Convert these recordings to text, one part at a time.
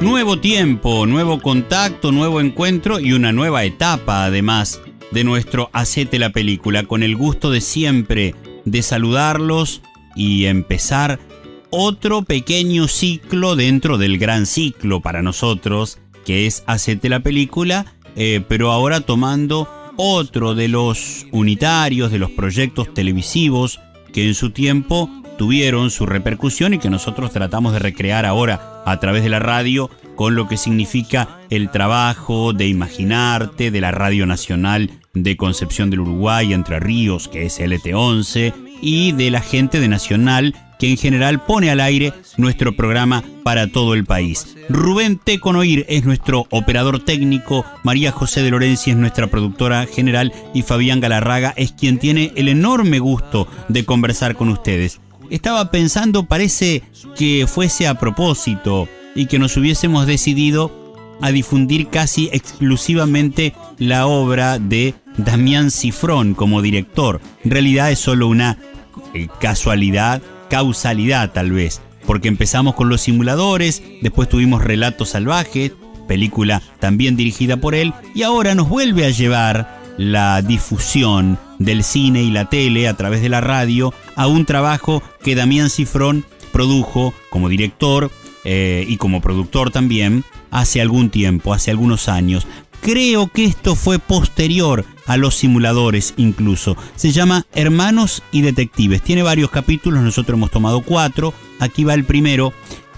nuevo tiempo, nuevo contacto, nuevo encuentro y una nueva etapa además de nuestro Hacete la película, con el gusto de siempre de saludarlos y empezar otro pequeño ciclo dentro del gran ciclo para nosotros, que es Hacete la película, eh, pero ahora tomando otro de los unitarios, de los proyectos televisivos que en su tiempo tuvieron su repercusión y que nosotros tratamos de recrear ahora a través de la radio con lo que significa el trabajo de imaginarte de la Radio Nacional de Concepción del Uruguay, Entre Ríos, que es LT11, y de la gente de Nacional, que en general pone al aire nuestro programa para todo el país. Rubén Teconoir es nuestro operador técnico, María José de Lorenzi es nuestra productora general y Fabián Galarraga es quien tiene el enorme gusto de conversar con ustedes. Estaba pensando, parece que fuese a propósito y que nos hubiésemos decidido a difundir casi exclusivamente la obra de Damián Cifrón como director. En realidad es solo una eh, casualidad, causalidad tal vez, porque empezamos con los simuladores, después tuvimos Relatos Salvajes, película también dirigida por él, y ahora nos vuelve a llevar la difusión del cine y la tele a través de la radio a un trabajo que Damián Cifrón produjo como director eh, y como productor también hace algún tiempo, hace algunos años. Creo que esto fue posterior a los simuladores incluso. Se llama Hermanos y Detectives. Tiene varios capítulos, nosotros hemos tomado cuatro. Aquí va el primero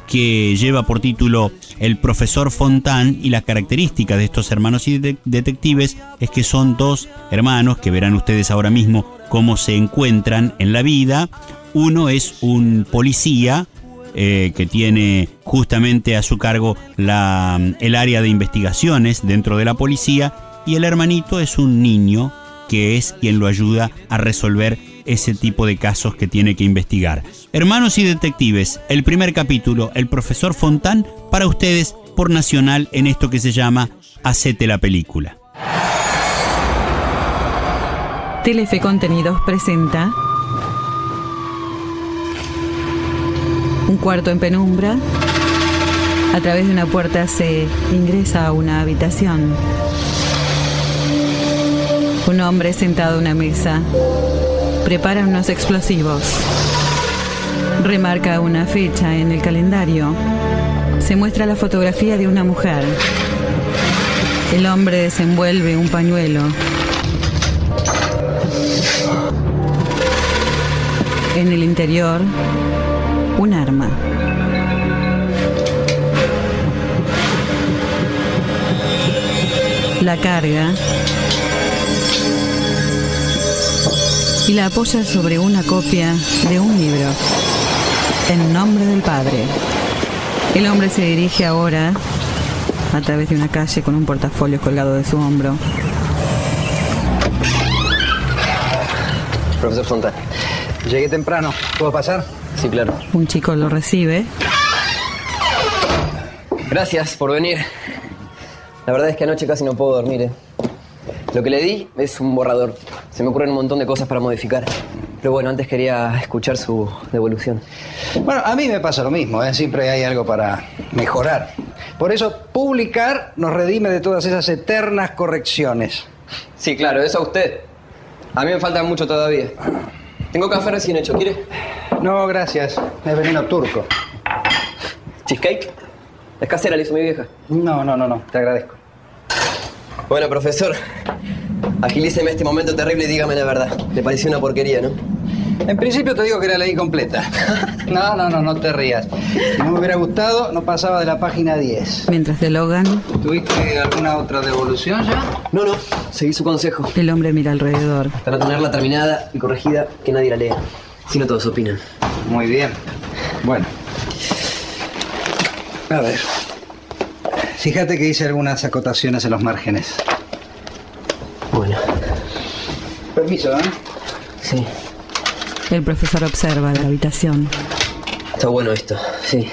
que lleva por título El profesor Fontán y la característica de estos hermanos y detectives es que son dos hermanos que verán ustedes ahora mismo cómo se encuentran en la vida. Uno es un policía eh, que tiene justamente a su cargo la, el área de investigaciones dentro de la policía y el hermanito es un niño que es quien lo ayuda a resolver ese tipo de casos que tiene que investigar. Hermanos y detectives, el primer capítulo, el profesor Fontán, para ustedes por Nacional en esto que se llama Hacete la película. Telefe Contenidos presenta un cuarto en penumbra. A través de una puerta se ingresa a una habitación. Un hombre sentado a una mesa prepara unos explosivos. Remarca una fecha en el calendario. Se muestra la fotografía de una mujer. El hombre desenvuelve un pañuelo. En el interior, un arma. La carga y la apoya sobre una copia de un libro. En nombre del Padre. El hombre se dirige ahora a través de una calle con un portafolio colgado de su hombro. Profesor Fontana. Llegué temprano. ¿Puedo pasar? Sí, claro. Un chico lo recibe. Gracias por venir. La verdad es que anoche casi no puedo dormir. ¿eh? Lo que le di es un borrador. Se me ocurren un montón de cosas para modificar. Pero bueno, antes quería escuchar su devolución. Bueno, a mí me pasa lo mismo, ¿eh? siempre hay algo para mejorar. Por eso, publicar nos redime de todas esas eternas correcciones. Sí, claro, eso a usted. A mí me falta mucho todavía. Tengo café recién hecho, ¿quiere? No, gracias. Es veneno turco. ¿Cheesecake? Es casera, le hizo mi vieja. No, no, no, no. Te agradezco. Bueno, profesor, agilíceme este momento terrible y dígame la verdad. Le pareció una porquería, ¿no? En principio te digo que era ley completa. No, no, no, no te rías. Si no me hubiera gustado, no pasaba de la página 10. Mientras dialogan, ¿Tuviste alguna otra devolución ya? No, no, seguí su consejo. el hombre mira alrededor. Para tenerla terminada y corregida, que nadie la lea. Si no, todos opinan. Muy bien. Bueno. A ver. Fíjate que hice algunas acotaciones en los márgenes. Bueno, Permiso, ¿eh? sí. El profesor observa la habitación. Está bueno esto, sí.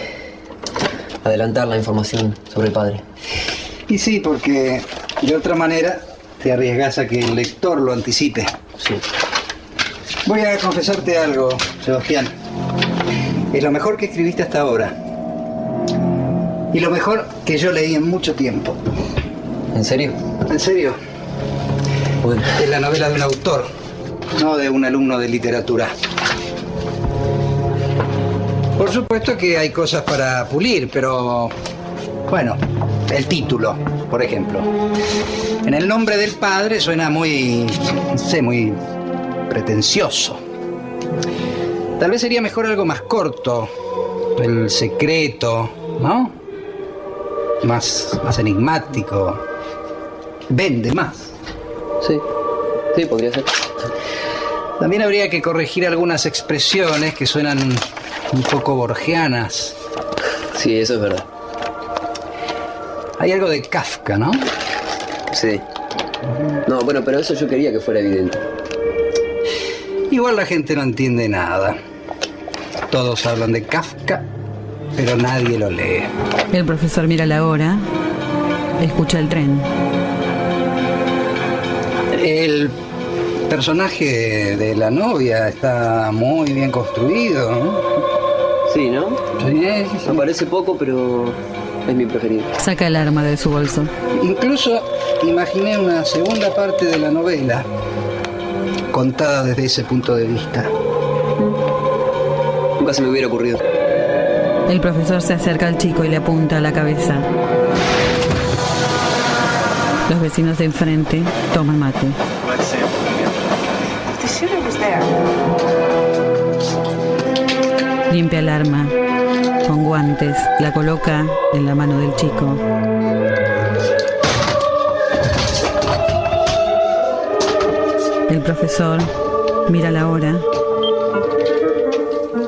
Adelantar la información sobre el padre. Y sí, porque de otra manera te arriesgas a que el lector lo anticipe. Sí. Voy a confesarte algo, Sebastián. Es lo mejor que escribiste hasta ahora. Y lo mejor que yo leí en mucho tiempo. ¿En serio? ¿En serio? Es la novela de un autor, no de un alumno de literatura. Por supuesto que hay cosas para pulir, pero bueno, el título, por ejemplo. En el nombre del padre suena muy, no sé, muy pretencioso. Tal vez sería mejor algo más corto, el secreto, ¿no? Más, más enigmático. Vende más. Sí. Sí, podría ser. También habría que corregir algunas expresiones que suenan un poco borgianas. Sí, eso es verdad. Hay algo de Kafka, ¿no? Sí. No, bueno, pero eso yo quería que fuera evidente. Igual la gente no entiende nada. Todos hablan de Kafka, pero nadie lo lee. El profesor mira la hora, escucha el tren. El personaje de la novia está muy bien construido. ¿no? Sí, ¿no? Sí, sí, sí. Me parece poco, pero es mi preferido. Saca el arma de su bolso. Incluso imaginé una segunda parte de la novela contada desde ese punto de vista. Nunca se me hubiera ocurrido. El profesor se acerca al chico y le apunta a la cabeza. Los vecinos de enfrente toman mate. Limpia el arma con guantes, la coloca en la mano del chico. El profesor mira la hora,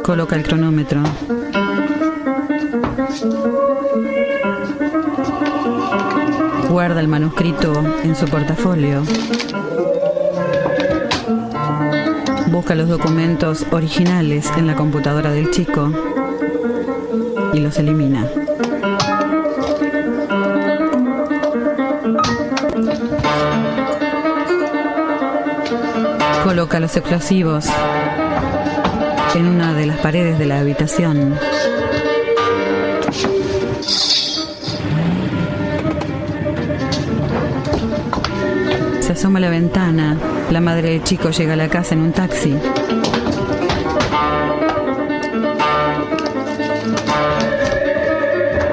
coloca el cronómetro. Guarda el manuscrito en su portafolio. Busca los documentos originales en la computadora del chico y los elimina. Coloca los explosivos en una de las paredes de la habitación. Asoma a la ventana. La madre del chico llega a la casa en un taxi.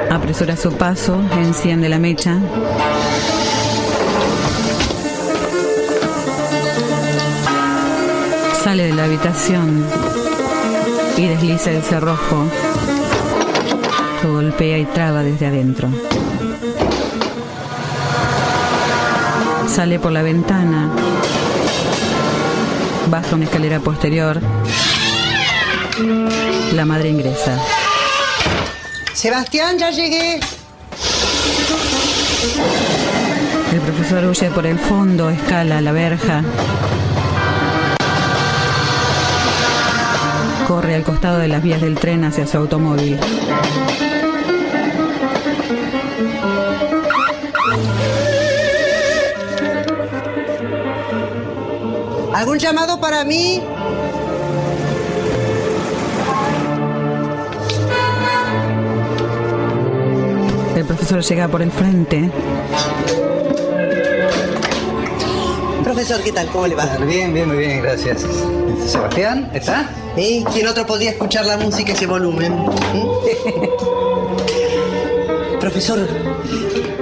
Apresura su paso, enciende la mecha. Sale de la habitación y desliza el cerrojo que golpea y traba desde adentro. Sale por la ventana, baja una escalera posterior. La madre ingresa. Sebastián, ya llegué. El profesor huye por el fondo, escala la verja. Corre al costado de las vías del tren hacia su automóvil. ¿Algún llamado para mí? El profesor llega por el frente. Profesor, ¿qué tal? ¿Cómo le va? Bien, bien, muy bien, gracias. Sebastián, ¿está? ¿Eh? ¿Quién otro podría escuchar la música ese volumen? ¿Mm? Profesor,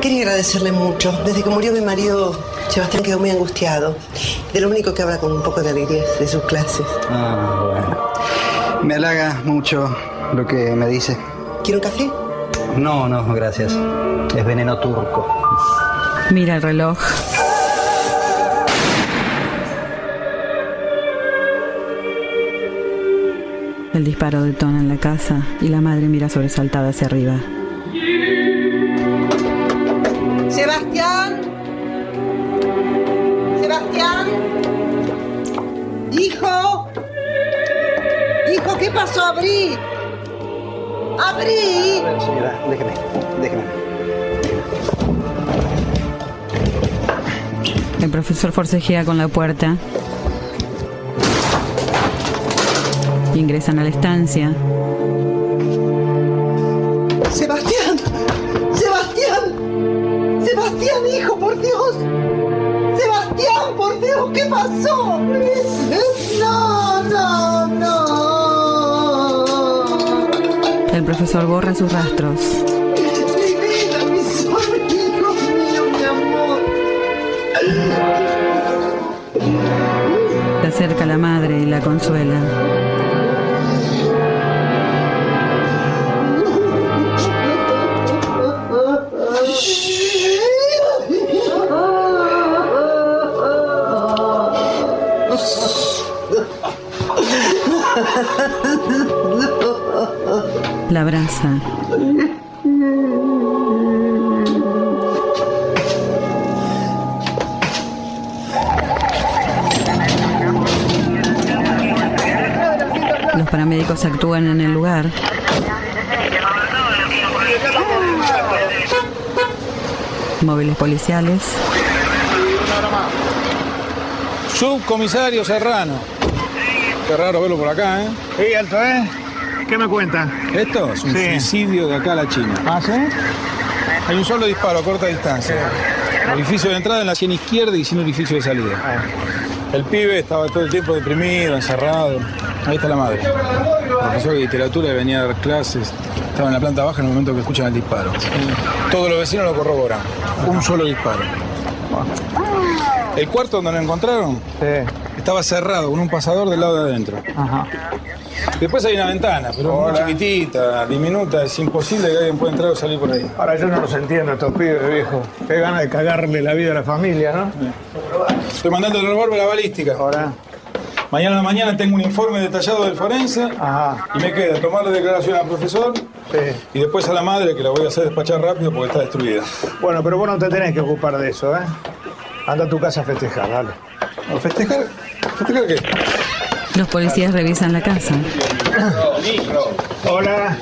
quería agradecerle mucho. Desde que murió mi marido, Sebastián quedó muy angustiado. De lo único que habla con un poco de alegría es de sus clases. Ah, bueno. Me halaga mucho lo que me dice. ¿Quiere un café? No, no, gracias. Es veneno turco. Mira el reloj. El disparo detona en la casa y la madre mira sobresaltada hacia arriba. ¡Abrí! Señora, déjeme, déjeme. El profesor forcejea con la puerta. Ingresan a la estancia. ¡Sebastián! ¡Sebastián! ¡Sebastián, hijo, por Dios! ¡Sebastián, por Dios! ¿Qué pasó? Hijos mío, mi amor. Se acerca la madre y la consuela. Abraza. Los paramédicos actúan en el lugar. Móviles policiales. Subcomisario Serrano. Qué raro verlo por acá, ¿eh? Sí, alto, ¿eh? ¿Qué me cuenta? Esto es un Sí. suicidio de acá a la China. ¿Ah, sí? Hay un solo disparo a corta distancia. Orificio de entrada en la sien izquierda y sin orificio de salida. El pibe estaba todo el tiempo deprimido, encerrado. Ahí está la madre. Profesor de literatura y venía a dar clases. Estaba en la planta baja en el momento que escuchan el disparo. Todos los vecinos lo corroboran. Un solo disparo. El cuarto donde lo encontraron Sí. Estaba cerrado con un pasador del lado de adentro. Ajá. Después hay una ventana, pero muy chiquitita, diminuta, es imposible que alguien pueda entrar o salir por ahí. Ahora yo no los entiendo estos pibes, viejo. Qué ganas de cagarle la vida a la familia, ¿no? Estoy mandando el revólver a la balística. Ahora. Mañana a la mañana tengo un informe detallado del forense Ajá. y me queda tomar la declaración al profesor Sí. y después a la madre que la voy a hacer despachar rápido porque está destruida. Bueno, pero vos no te tenés que ocupar de eso, ¿eh? Anda a tu casa a festejar, dale. ¿A ¿Festejar? ¿Festejar qué? Los policías revisan la casa. Hola.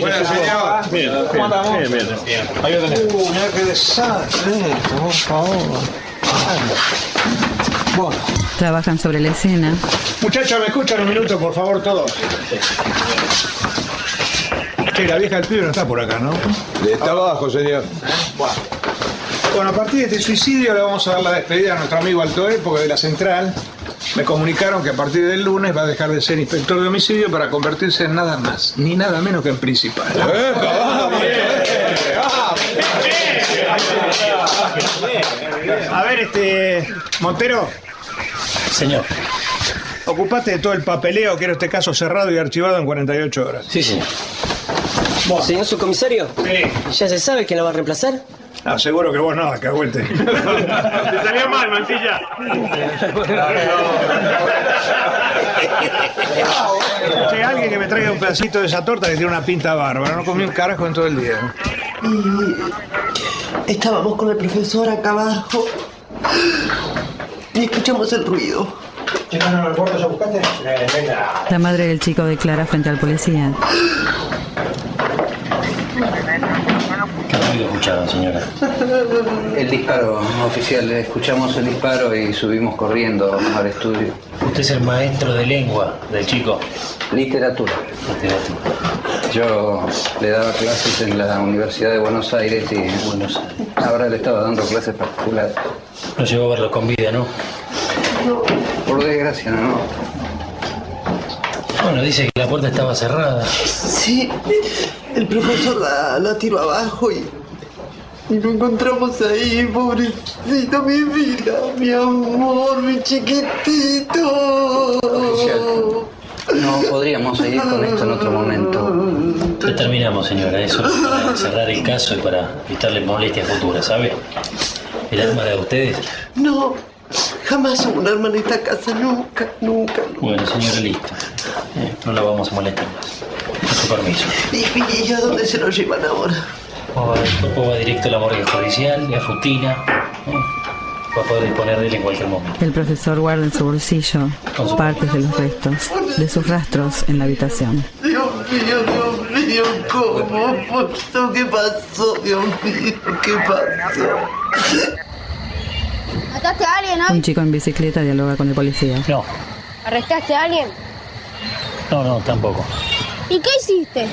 Buenas, señor. Bien, ¿Cómo andamos? Bien, bien. Ahí lo tenés. Uh, mirá qué desastre esto, por favor. Bueno. Trabajan sobre la escena. Muchachos, ¿me escuchan un minuto, por favor, todos? Che, la vieja del pibe no está por acá, ¿no? Está abajo, señor. Bueno, a partir de este suicidio le vamos a dar la despedida a nuestro amigo Altoé, porque de la central me comunicaron que a partir del lunes va a dejar de ser inspector de homicidio para convertirse en nada más, ni nada menos que en principal. A ver, este. Montero. Señor. Ocupate de todo el papeleo, quiero este caso cerrado y archivado en 48 horas. Sí, señor. Señor subcomisario, Sí. ¿ya se sabe quién la va a reemplazar? Ah, seguro que vos no, cahuete. Te salió mal, mantilla. Che, alguien que me traiga un pedacito de esa torta que tiene una pinta bárbara. No comí un carajo en todo el día. Estábamos con el profesor acá abajo y escuchamos el ruido. La madre del chico declara frente al policía. ¿Qué ruido escuchaba, señora? El disparo, oficial. Escuchamos el disparo y subimos corriendo al estudio. Usted es el maestro de lengua del chico. Literatura. Literatura. Yo le daba clases en la Universidad de Buenos Aires y Buenos Aires. ahora le estaba dando clases particulares. No llegó a verlo con vida, ¿no? Por desgracia, no. Bueno, dice que la puerta estaba cerrada. Sí, el profesor la, la tiró abajo y, y lo encontramos ahí, pobrecito, mi vida, mi amor, mi chiquitito. No podríamos seguir con esto en otro momento. Ya terminamos, señora. Eso es para cerrar el caso y para evitarle molestias futuras, ¿sabe? El arma de ustedes. No, jamás hubo un arma en esta casa, nunca, nunca. nunca. Bueno, señora, listo. Eh, no la vamos a molestar más. Con su permiso. ¿Y, y a dónde se lo llevan ahora? El cuerpo va directo a la morgue judicial y a Futina. ¿eh? Va a poder disponer de él en cualquier momento. El profesor guarda en su bolsillo partes de los restos de sus rastros en la habitación. Dios mío, Dios mío, ¿cómo? ¿Qué pasó? Dios mío, ¿qué pasó? ¿Mataste a alguien hoy? Un chico en bicicleta dialoga con el policía. No, ¿Arrestaste a alguien? no, no, tampoco. ¿Y qué hiciste?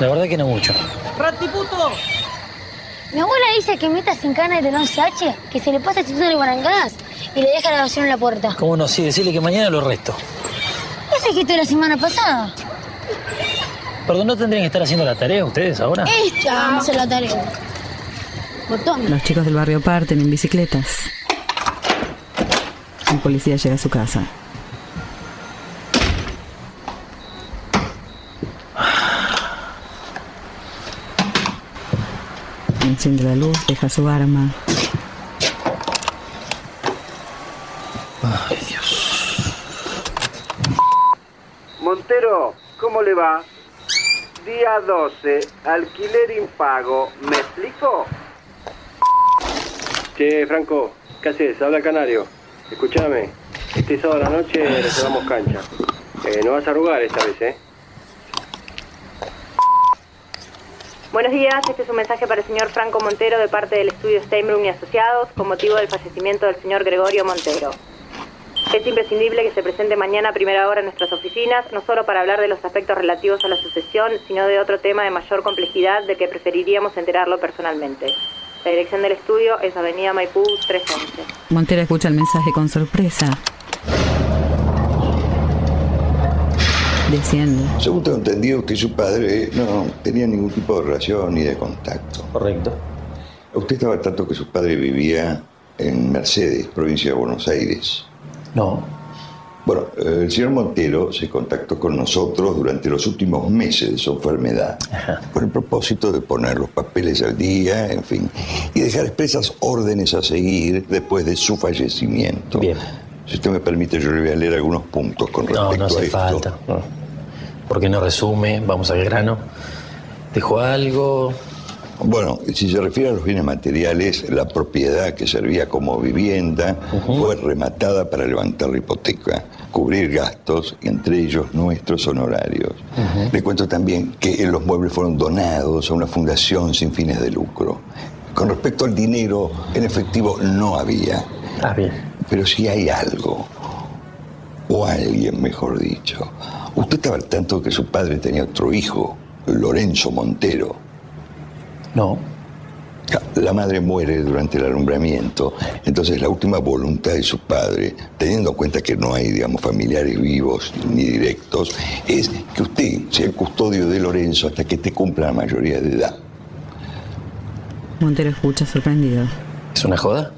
La verdad que no mucho. Mi abuela dice que metas sin cana de 11H, que se le pasa el cinturón de barangadas y le deja la basura en la puerta. ¿Cómo no? Sí, decirle que mañana lo resto. Ese que de la semana pasada. Perdón, ¿no tendrían que estar haciendo la tarea ustedes ahora? Esta vamos a hacer la tarea. Botón. Los chicos del barrio parten en bicicletas. Un policía llega a su casa. Enciende la luz, deja su arma. Ay, Dios. Montero, ¿cómo le va? Día 12, alquiler impago. ¿Me explico? Che, Franco, ¿qué haces? Habla Canario. Escúchame, este sábado a la noche reservamos cancha. Eh, no vas a arrugar esta vez, ¿eh? Buenos días, este es un mensaje para el señor Franco Montero de parte del estudio Steinbrun y Asociados con motivo del fallecimiento del señor Gregorio Montero. Es imprescindible que se presente mañana a primera hora en nuestras oficinas, no solo para hablar de los aspectos relativos a la sucesión, sino de otro tema de mayor complejidad de que preferiríamos enterarlo personalmente. La dirección del estudio es Avenida Maipú 311. Montero escucha el mensaje con sorpresa. Desciende. Según tengo entendido que su padre no tenía ningún tipo de relación ni de contacto. Correcto. Usted estaba al tanto que su padre vivía en Mercedes, provincia de Buenos Aires. No. Bueno, el señor Montero se contactó con nosotros durante los últimos meses de su enfermedad, con el propósito de poner los papeles al día, en fin, y dejar expresas órdenes a seguir después de su fallecimiento. Bien. Si usted me permite, yo le voy a leer algunos puntos con respecto No, no a hace esto. falta. No. ¿Por qué no resume? Vamos al grano. ¿Dejó algo? Bueno, si se refiere a los bienes materiales, la propiedad que servía como vivienda fue rematada para levantar la hipoteca, cubrir gastos, entre ellos nuestros honorarios. Le cuento también que los muebles fueron donados a una fundación sin fines de lucro. Con respecto al dinero, en efectivo no había. Ah, bien. Pero si hay algo, o alguien mejor dicho. Usted estaba al tanto que su padre tenía otro hijo, Lorenzo Montero. No. La madre muere durante el alumbramiento, entonces la última voluntad de su padre, teniendo en cuenta que no hay, digamos, familiares vivos ni directos, es que usted sea el custodio de Lorenzo hasta que te cumpla la mayoría de edad. Montero escucha sorprendido. ¿Es una joda?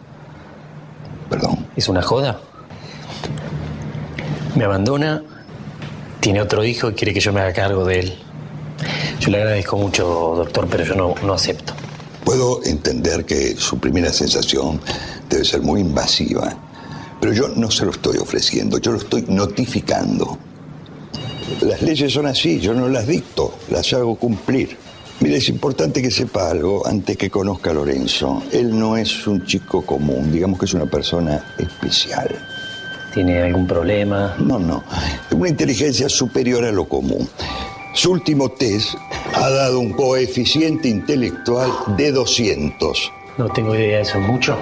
Perdón. ¿Es una joda? Me abandona, tiene otro hijo y quiere que yo me haga cargo de él. Yo le agradezco mucho, doctor, pero yo no, no acepto. Puedo entender que su primera sensación debe ser muy invasiva, pero yo no se lo estoy ofreciendo, yo lo estoy notificando. Las leyes son así, yo no las dicto, las hago cumplir. Mire, es importante que sepa algo antes que conozca a Lorenzo. Él no es un chico común, digamos que es una persona especial. ¿Tiene algún problema? No, no. Una inteligencia superior a lo común. Su último test ha dado un coeficiente intelectual de 200. No tengo idea de eso, ¿mucho?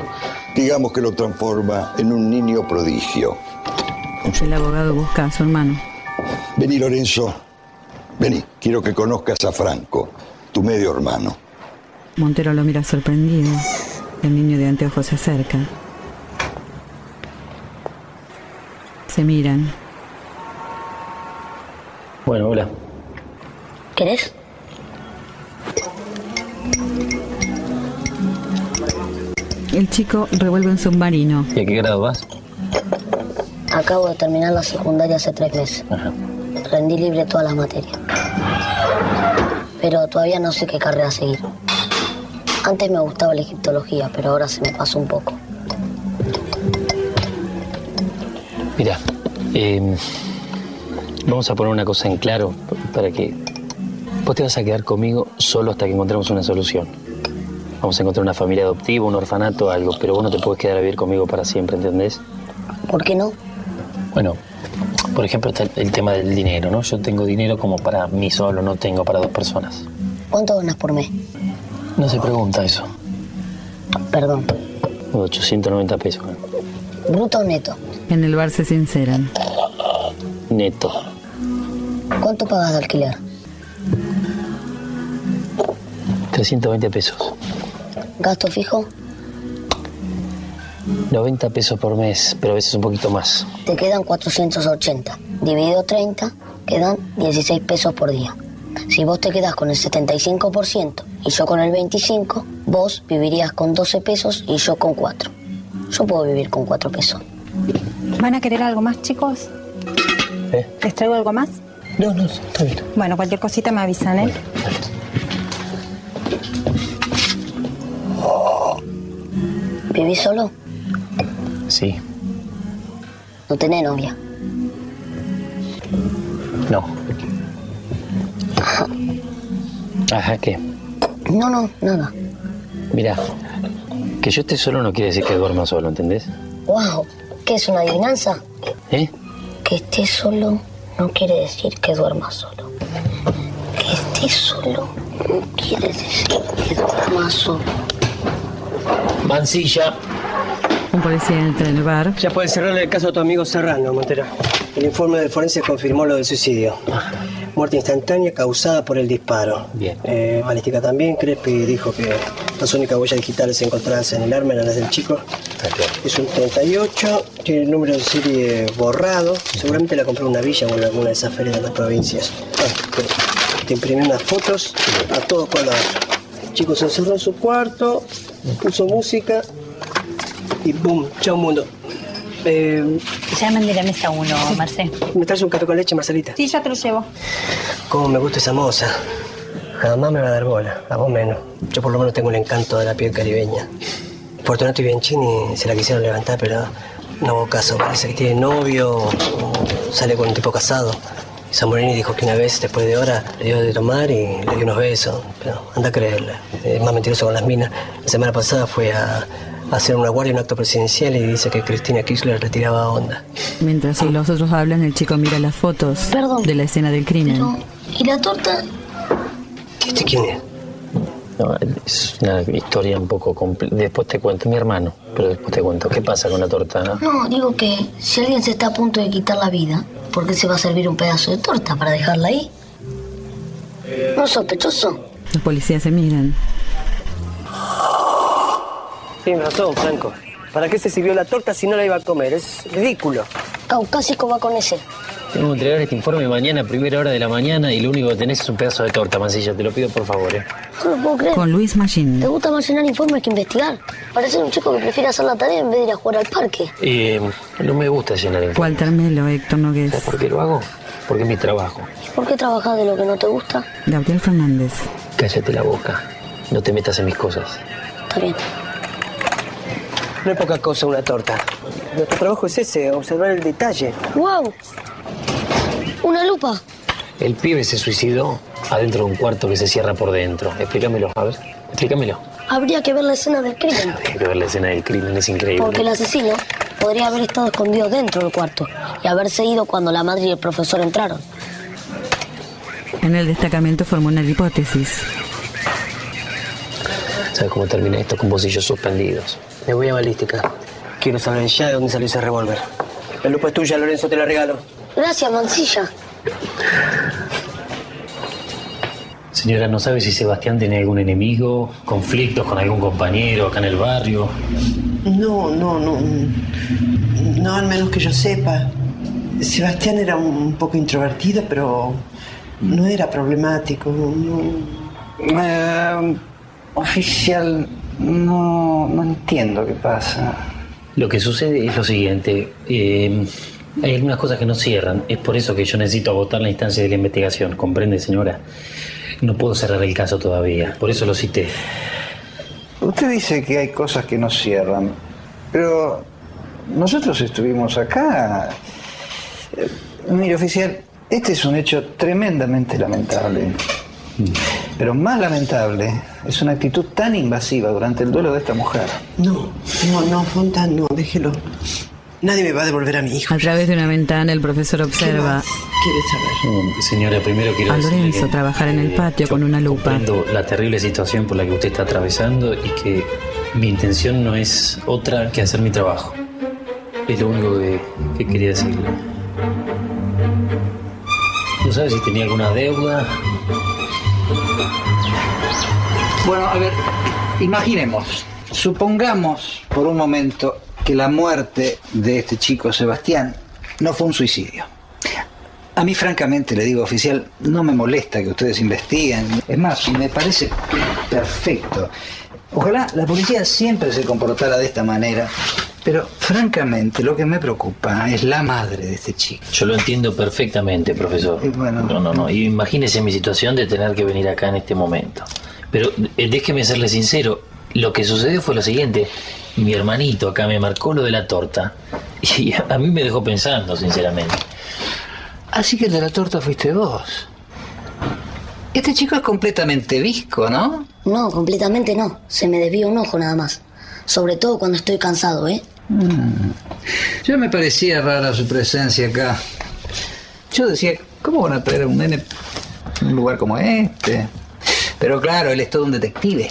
Digamos que lo transforma en un niño prodigio. El abogado busca a su hermano. Vení, Lorenzo. Vení, quiero que conozcas a Franco, tu medio hermano. Montero lo mira sorprendido. El niño de anteojos se acerca. Se miran. Bueno, hola. ¿Querés? El chico revuelve un submarino. ¿Y a qué grado vas? Acabo de terminar la secundaria hace tres meses. Rendí libre todas las materias. Pero todavía no sé qué carrera seguir. Antes me gustaba la egiptología, pero ahora se me pasó un poco. Mira, eh, vamos a poner una cosa en claro para que vos te vas a quedar conmigo solo hasta que encontremos una solución. Vamos a encontrar una familia adoptiva, un orfanato, algo, pero vos no te puedes quedar a vivir conmigo para siempre, ¿entendés? ¿Por qué no? Bueno, por ejemplo, está el, el tema del dinero, ¿no? Yo tengo dinero como para mí solo, no tengo para dos personas. ¿Cuánto ganas por mes? No se pregunta eso. Perdón. 890 pesos. ¿Bruto o neto? En el bar se sinceran. Neto. ¿Cuánto pagas de alquiler? 320 pesos. ¿Gasto fijo? 90 pesos por mes, pero a veces un poquito más. Te quedan 480. Dividido 30, quedan 16 pesos por día. Si vos te quedás con el 75% y yo con el 25%, vos vivirías con 12 pesos y yo con 4. Yo puedo vivir con 4 pesos. ¿Van a querer algo más, chicos? ¿Eh? ¿Les traigo algo más? No, no, está bien. Bueno, cualquier cosita me avisan, ¿eh? ¿Vivís solo? Sí, ¿No tenés novia? no. Ajá, ¿qué? No, no, nada. Mira, que yo esté solo no quiere decir que duerma solo, ¿entendés? Wow, ¿qué es una adivinanza? ¿Eh? Que estés solo no quiere decir que duermas solo. Que estés solo no quiere decir que duermas solo. Mancilla. Un policía entra en el bar. Ya pueden cerrar el caso a tu amigo Serrano, Montera. El informe del forense confirmó lo del suicidio. Muerte instantánea causada por el disparo. Bien. Eh, balística también. Crespi dijo que las únicas huellas digitales encontradas en el arma eran las del chico. Es un 38, tiene el número de serie borrado. Seguramente la compró en una villa o en alguna de esas ferias de las provincias. Ah, te imprimí unas fotos a todo color. El chico se encerró en su cuarto, puso música y ¡boom! ¡Chao mundo! Eh, Llaman de la mesa uno, Marcé. ¿Me traes un café con leche, Marcelita? Sí, ya te lo llevo. Cómo me gusta esa moza. Jamás me va a dar bola, a vos menos. Yo por lo menos tengo el encanto de la piel caribeña. Fortunato y Bianchini se la quisieron levantar, pero no hubo caso. Parece que tiene novio o sale con un tipo casado. Zamorini dijo que una vez, después de hora, le dio de tomar y le dio unos besos. Pero anda a creerle. Es más mentiroso con las minas. La semana pasada fue a, hacer una guardia en un acto presidencial y dice que Cristina Kirchner le tiraba onda. Mientras los otros hablan, el chico mira las fotos de la escena del crimen. ¿Y la torta? ¿Este quién es? No, es una historia un poco compleja. Después te cuento, mi hermano, pero después te cuento. ¿Qué pasa con la torta? no? No, digo que si alguien se está a punto de quitar la vida, ¿por qué se va a servir un pedazo de torta para dejarla ahí? ¿No es sospechoso? Los policías se miran. Tienes razón, Franco. ¿Para qué se sirvió la torta si no la iba a comer? Es ridículo. Caucásico va con ese. Tengo que entregar este informe mañana a primera hora de la mañana y lo único que tenés es un pedazo de torta, Mancilla. Te lo pido por favor, ¿eh? No lo puedo creer. Con Luis Machín. ¿Te gusta más llenar informes que investigar? Parece un chico que prefiere hacer la tarea en vez de ir a jugar al parque. Eh, no me gusta llenar informes. Walter Melo, Héctor Nogués. ¿Sabes por qué lo hago? Porque es mi trabajo. ¿Por qué trabajas de lo que no te gusta? Gabriel Fernández. Cállate la boca. No te metas en mis cosas. Está bien. No es poca cosa una torta. Nuestro trabajo es ese, observar el detalle. ¡Wow! Una lupa. El pibe se suicidó adentro de un cuarto que se cierra por dentro. Explícamelo, a ver. Explícamelo. Habría que ver la escena del crimen. Hay que ver la escena del crimen, es increíble. Porque el asesino podría haber estado escondido dentro del cuarto y haberse ido cuando la madre y el profesor entraron. En el destacamento formó una hipótesis. ¿Sabes cómo termina esto? Con bolsillos suspendidos. Me voy a balística. Quiero saber ya de dónde salió ese revólver. La lupa es tuya, Lorenzo, te la regalo. Gracias, Mancilla. Señora, ¿no sabe si Sebastián tiene algún enemigo? ¿Conflictos con algún compañero acá en el barrio? No, no, no. No, al menos que yo sepa. Sebastián era un poco introvertido, pero no era problemático. no. Eh, oficial, no, no entiendo qué pasa. Lo que sucede es lo siguiente. eh, hay algunas cosas que no cierran. Es por eso que yo necesito agotar la instancia de la investigación. ¿Comprende, señora? No puedo cerrar el caso todavía. Por eso lo cité. Usted dice que hay cosas que no cierran, pero nosotros estuvimos acá. Eh, Mire, oficial, este es un hecho tremendamente lamentable. Pero más lamentable es una actitud tan invasiva durante el duelo de esta mujer. No, no, no, Fontán, no, déjelo. Nadie me va a devolver a mi hijo. A través de una ventana, el profesor observa ¿Quieres saber? Señora, primero quiero a Lorenzo que trabajar en el patio con una lupa. comprendo la terrible situación por la que usted está atravesando y que mi intención no es otra que hacer mi trabajo. Es lo único que, que quería decirle. ¿No sabe si tenía alguna deuda? Bueno, a ver, imaginemos, supongamos por un momento que la muerte de este chico Sebastián no fue un suicidio. A mí, francamente, le digo, oficial, no me molesta que ustedes investiguen. Es más, me parece perfecto. Ojalá la policía siempre se comportara de esta manera. Pero, francamente, lo que me preocupa es la madre de este chico. Yo lo entiendo perfectamente, profesor. No, no, no. Y imagínese mi situación de tener que venir acá en este momento. Pero eh, déjeme serle sincero. Lo que sucedió fue lo siguiente. Mi hermanito acá me marcó lo de la torta. Y a mí me dejó pensando, sinceramente. Así que el de la torta fuiste vos. Este chico es completamente visco, ¿no? No, completamente no. Se me desvía un ojo nada más. Sobre todo cuando estoy cansado, ¿eh? Mm. Ya me parecía rara su presencia acá. Yo decía, ¿cómo van a traer a un nene a un lugar como este? Pero claro, él es todo un detective.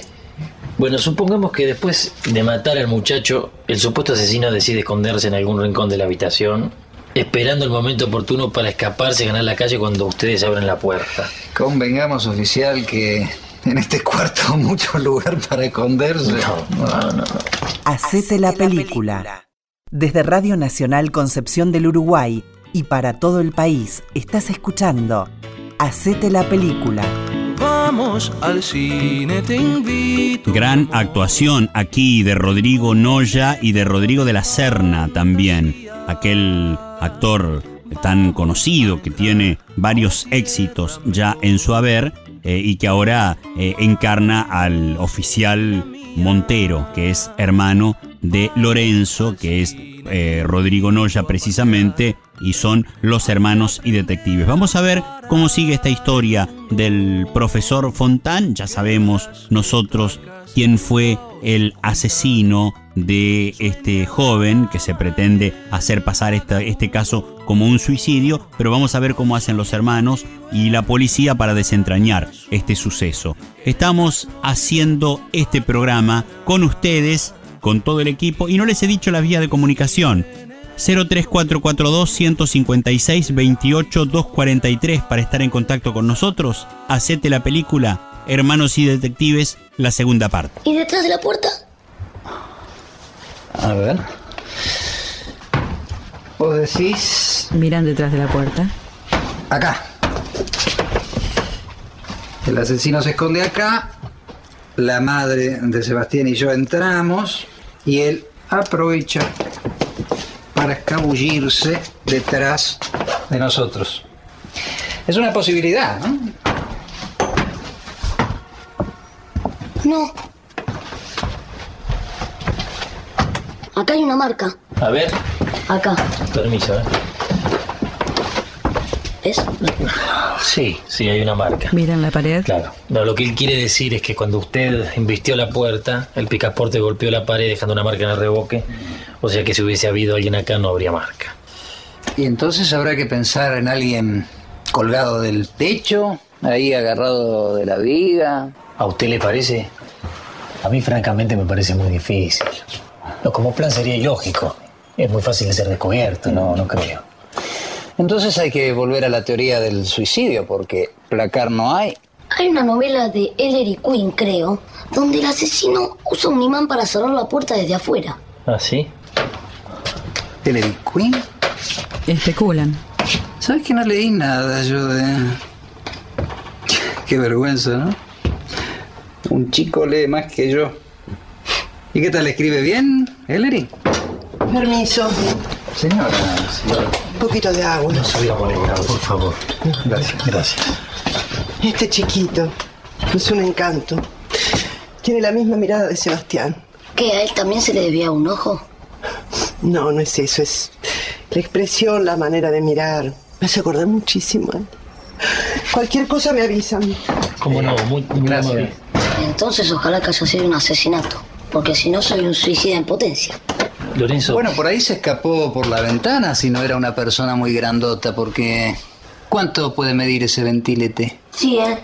Bueno, supongamos que después de matar al muchacho, el supuesto asesino decide esconderse en algún rincón de la habitación, esperando el momento oportuno para escaparse y ganar la calle cuando ustedes abren la puerta. Convengamos, oficial, que en este cuarto mucho lugar para esconderse. No, no, no. Hacete la película. Desde Radio Nacional Concepción del Uruguay y para todo el país estás escuchando Hacete la película. Vamos al cine, te invito. Gran actuación aquí de Rodrigo Noya y de Rodrigo de la Serna también. Aquel actor tan conocido que tiene varios éxitos ya en su haber eh, y que ahora eh, encarna al oficial Montero, que es hermano de Lorenzo, que es eh, Rodrigo Noya precisamente, y son los hermanos y detectives. Vamos a ver cómo sigue esta historia del profesor Fontán. Ya sabemos nosotros quién fue el asesino de este joven que se pretende hacer pasar este caso como un suicidio, pero vamos a ver cómo hacen los hermanos y la policía para desentrañar este suceso. Estamos haciendo este programa con ustedes, con todo el equipo, y no les he dicho la vía de comunicación. 03442 156 28 243 para estar en contacto con nosotros. Hacete la película Hermanos y Detectives, la segunda parte. ¿Y detrás de la puerta? A ver. Vos decís. Miran detrás de la puerta. Acá. El asesino se esconde acá. La madre de Sebastián y yo entramos. Y él aprovecha para escabullirse detrás de nosotros. Es una posibilidad, ¿no? No. Acá hay una marca. A ver, Acá. permiso, ¿eh? ¿Es? Sí, sí, hay una marca. Miran la pared. Claro. No, lo que él quiere decir es que cuando usted invistió la puerta, el picaporte golpeó la pared dejando una marca en el reboque. O sea que si hubiese habido alguien acá no habría marca. Y entonces habrá que pensar en alguien colgado del techo, ahí agarrado de la viga. ¿A usted le parece? A mí francamente me parece muy difícil. No, como plan sería ilógico. Es muy fácil de ser descubierto, no, no creo. Entonces hay que volver a la teoría del suicidio, porque placar no hay. Hay una novela de Ellery Quinn, creo, donde el asesino usa un imán para cerrar la puerta desde afuera. ¿Ah, sí? ¿Ellery Quinn? Especulan. ¿Sabes que no leí nada yo de... Qué vergüenza, ¿no? Un chico lee más que yo. ¿Y qué tal? ¿Escribe bien, Ellery? Permiso. Señora, señora. Un poquito de agua. No se hubiera molestado, por favor. Gracias. Gracias. Este chiquito es un encanto. Tiene la misma mirada de Sebastián. ¿Qué? ¿A él también se le debía un ojo? No, no es eso, es la expresión, la manera de mirar. Me hace acordar muchísimo. a él. Cualquier cosa me avisan. ¿Cómo no? Muy, muy amable. Entonces ojalá que haya sido un asesinato. Porque si no soy un suicida en potencia. Lorenzo. Bueno, por ahí se escapó por la ventana si no era una persona muy grandota, porque... ¿Cuánto puede medir ese ventilete? Sí, ¿eh?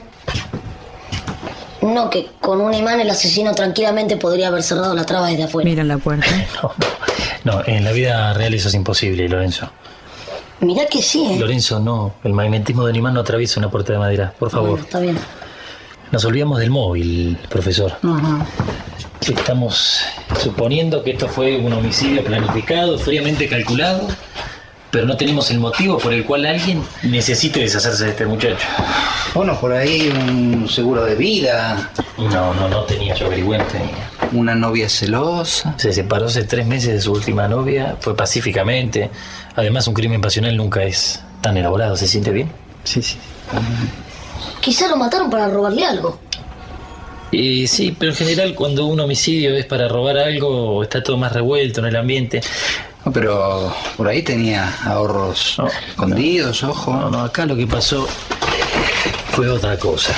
No, que con un imán el asesino tranquilamente podría haber cerrado la traba desde afuera. Miran la puerta. No, en la vida real eso es imposible, Lorenzo. Mirá que sí, ¿eh? Lorenzo, no. El magnetismo del imán no atraviesa una puerta de madera. Por favor. Bueno, está bien. Nos olvidamos del móvil, profesor. Ajá. Estamos suponiendo que esto fue un homicidio planificado, fríamente calculado. pero no tenemos el motivo por el cual alguien necesite deshacerse de este muchacho. Bueno, por ahí un seguro de vida. No, no, no tenía yo averigüente. Una novia celosa. Se separó hace tres meses de su última novia, fue pacíficamente. Además, un crimen pasional nunca es tan elaborado. ¿Se siente bien? Sí, sí. Quizá lo mataron para robarle algo. Y sí, pero en general cuando un homicidio es para robar algo, está todo más revuelto en el ambiente. No, pero por ahí tenía ahorros escondidos, ojo. No, no, acá lo que pasó fue otra cosa.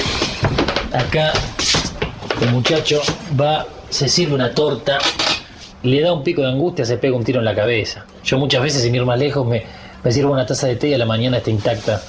Acá el muchacho va, se sirve una torta, le da un pico de angustia, se pega un tiro en la cabeza. Yo muchas veces, sin ir más lejos, me, me sirvo una taza de té y a la mañana está intacta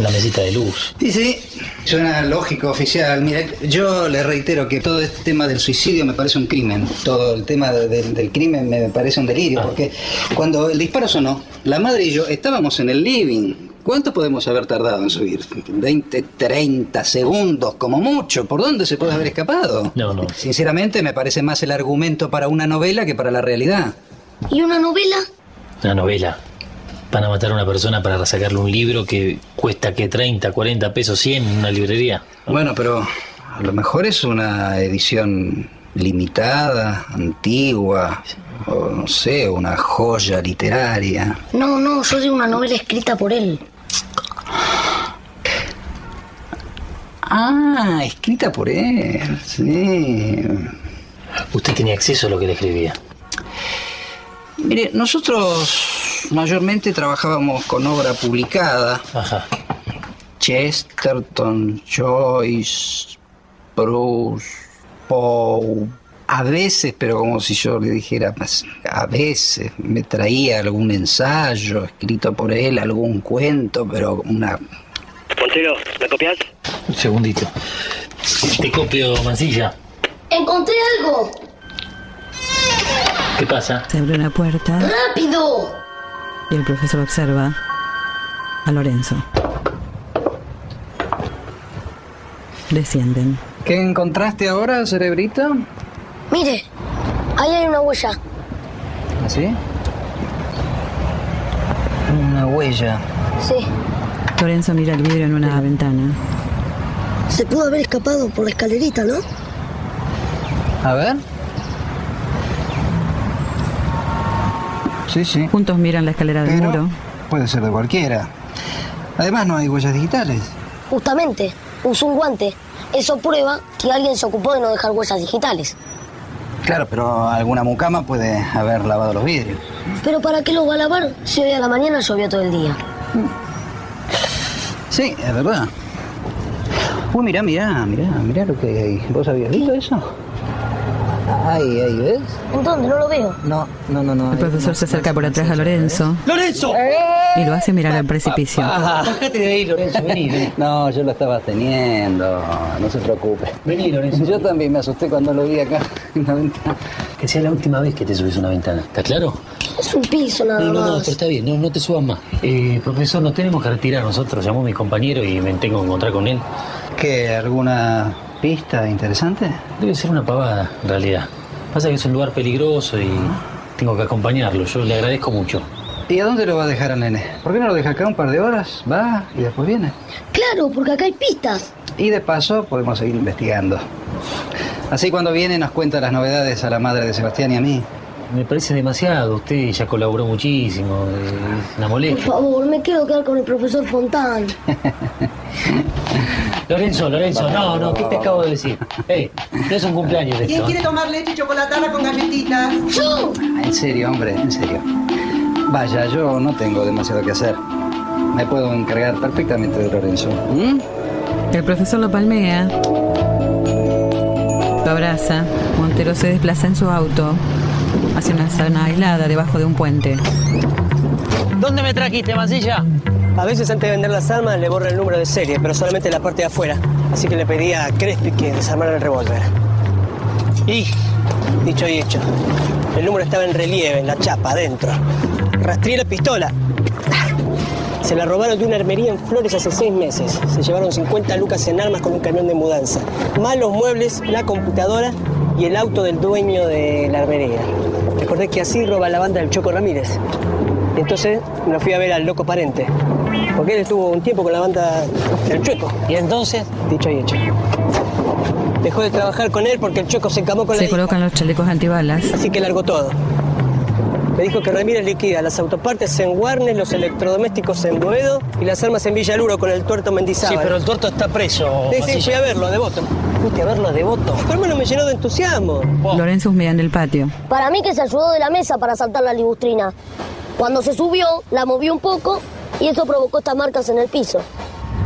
en la mesita de luz. Sí, sí, suena lógico, oficial. Mire, yo le reitero que todo este tema del suicidio me parece un crimen. Todo el tema de- de- del crimen me parece un delirio, porque cuando el disparo sonó, la madre y yo estábamos en el living. ¿Cuánto podemos haber tardado en subir? ¿20, 30 segundos, como mucho? ¿Por dónde se puede haber escapado? No, no. Sinceramente, me parece más el argumento para una novela que para la realidad. ¿Y una novela? Una novela. Van a matar a una persona para sacarle un libro que cuesta que 30, 40 pesos, 100 en una librería. Bueno, pero a lo mejor es una edición limitada, antigua, o no sé, una joya literaria. No, no, yo digo una novela escrita por él. Ah, escrita por él, sí. Usted tenía acceso a lo que le escribía. Mire, nosotros mayormente trabajábamos con obra publicada. Ajá. Chesterton, Joyce, Bruce, Poe. A veces, pero como si yo le dijera, pues, a veces me traía algún ensayo escrito por él, algún cuento, pero una... Montero, ¿me copias? Un segundito. Te copio, Mancilla. ¡Encontré algo! ¿Qué pasa? Se abre una puerta ¡Rápido! Y el profesor observa a Lorenzo. Descienden. ¿Qué encontraste ahora, cerebrito? Mire, ahí hay una huella. ¿Así? Una huella. Sí. Lorenzo mira el vidrio en una ventana. Se pudo haber escapado por la escalerita, ¿no? A ver. Sí, sí. Juntos miran la escalera del Pero muro. puede ser de cualquiera. Además no hay huellas digitales. Justamente, usó un guante. Eso prueba que alguien se ocupó de no dejar huellas digitales. Claro, pero alguna mucama puede haber lavado los vidrios. Pero ¿para qué los va a lavar si hoy a la mañana llovió todo el día? Sí, es verdad. Uy, mirá, mirá, mirá, mirá lo que hay ahí. ¿Vos habías visto eso? Ahí, ahí, ¿ves? ¿En dónde? No lo veo. No, no, no, no. El profesor se acerca por atrás a Lorenzo ¡Lorenzo! y lo hace mirar al precipicio. Bájate de ahí, Lorenzo, vení, vení. No, yo lo estaba teniendo. No se preocupe. Vení, Lorenzo. Yo también me asusté cuando lo vi acá en la ventana. Que sea la última vez que te subes a una ventana. ¿Está claro? Es un piso nada No, no, no, más. pero está bien, no, no te subas más. Eh, profesor, nos tenemos que retirar nosotros. Llamó mi compañero y me tengo que encontrar con él. ¿Qué? ¿Alguna pista interesante? Debe ser una pavada, en realidad. Pasa que es un lugar peligroso y tengo que acompañarlo. Yo le agradezco mucho. ¿Y a dónde lo va a dejar al nene? ¿Por qué no lo deja acá un par de horas? Va y después viene. Claro, porque acá hay pistas. Y de paso podemos seguir investigando. Así cuando viene nos cuenta las novedades a la madre de Sebastián y a mí. Me parece demasiado. Usted ya colaboró muchísimo. Es una Por molestia. favor, me quiero quedar con el profesor Fontán. Lorenzo, Lorenzo, no, no, ¿qué te acabo de decir? Ey, no es un cumpleaños ¿Quién esto. quiere ¿eh? tomar leche chocolatada con galletitas? ¡Yo! Ah, En serio, hombre, en serio. Vaya, yo no tengo demasiado que hacer. Me puedo encargar perfectamente de Lorenzo. ¿Mm? El profesor lo palmea. Lo abraza. Montero se desplaza en su auto. Hace una zona aislada debajo de un puente. ¿Dónde me trajiste, Mancilla? A veces antes de vender las armas le borra el número de serie, pero solamente la parte de afuera. Así que le pedí a Crespi que desarmara el revólver. Y, dicho y hecho, el número estaba en relieve, en la chapa, adentro. Rastreé la pistola. Se la robaron de una armería en Flores hace seis meses. Se llevaron 50 lucas en armas con un camión de mudanza. Más los muebles, la computadora y el auto del dueño de la armería. Recordé que así roba la banda del Choco Ramírez. Entonces me fui a ver al loco parente. Porque él estuvo un tiempo con la banda El Chueco. Y entonces, dicho y hecho. Dejó de trabajar con él porque el Chueco se encamó con la Se hija. colocan los chalecos antibalas. Así que largó todo. Me dijo que Ramírez liquida las autopartes en Warnes, los electrodomésticos en Boedo y las armas en Villaluro con el tuerto Mendizábal. Sí, pero el tuerto está preso. Sí, sí, fui a verlo, a Devoto. Fuiste a verlo a Devoto. Pero hermano me llenó de entusiasmo. Lorenzo husmea en el patio. Para mí que se ayudó de la mesa para saltar la libustrina. Cuando se subió, la movió un poco y eso provocó estas marcas en el piso.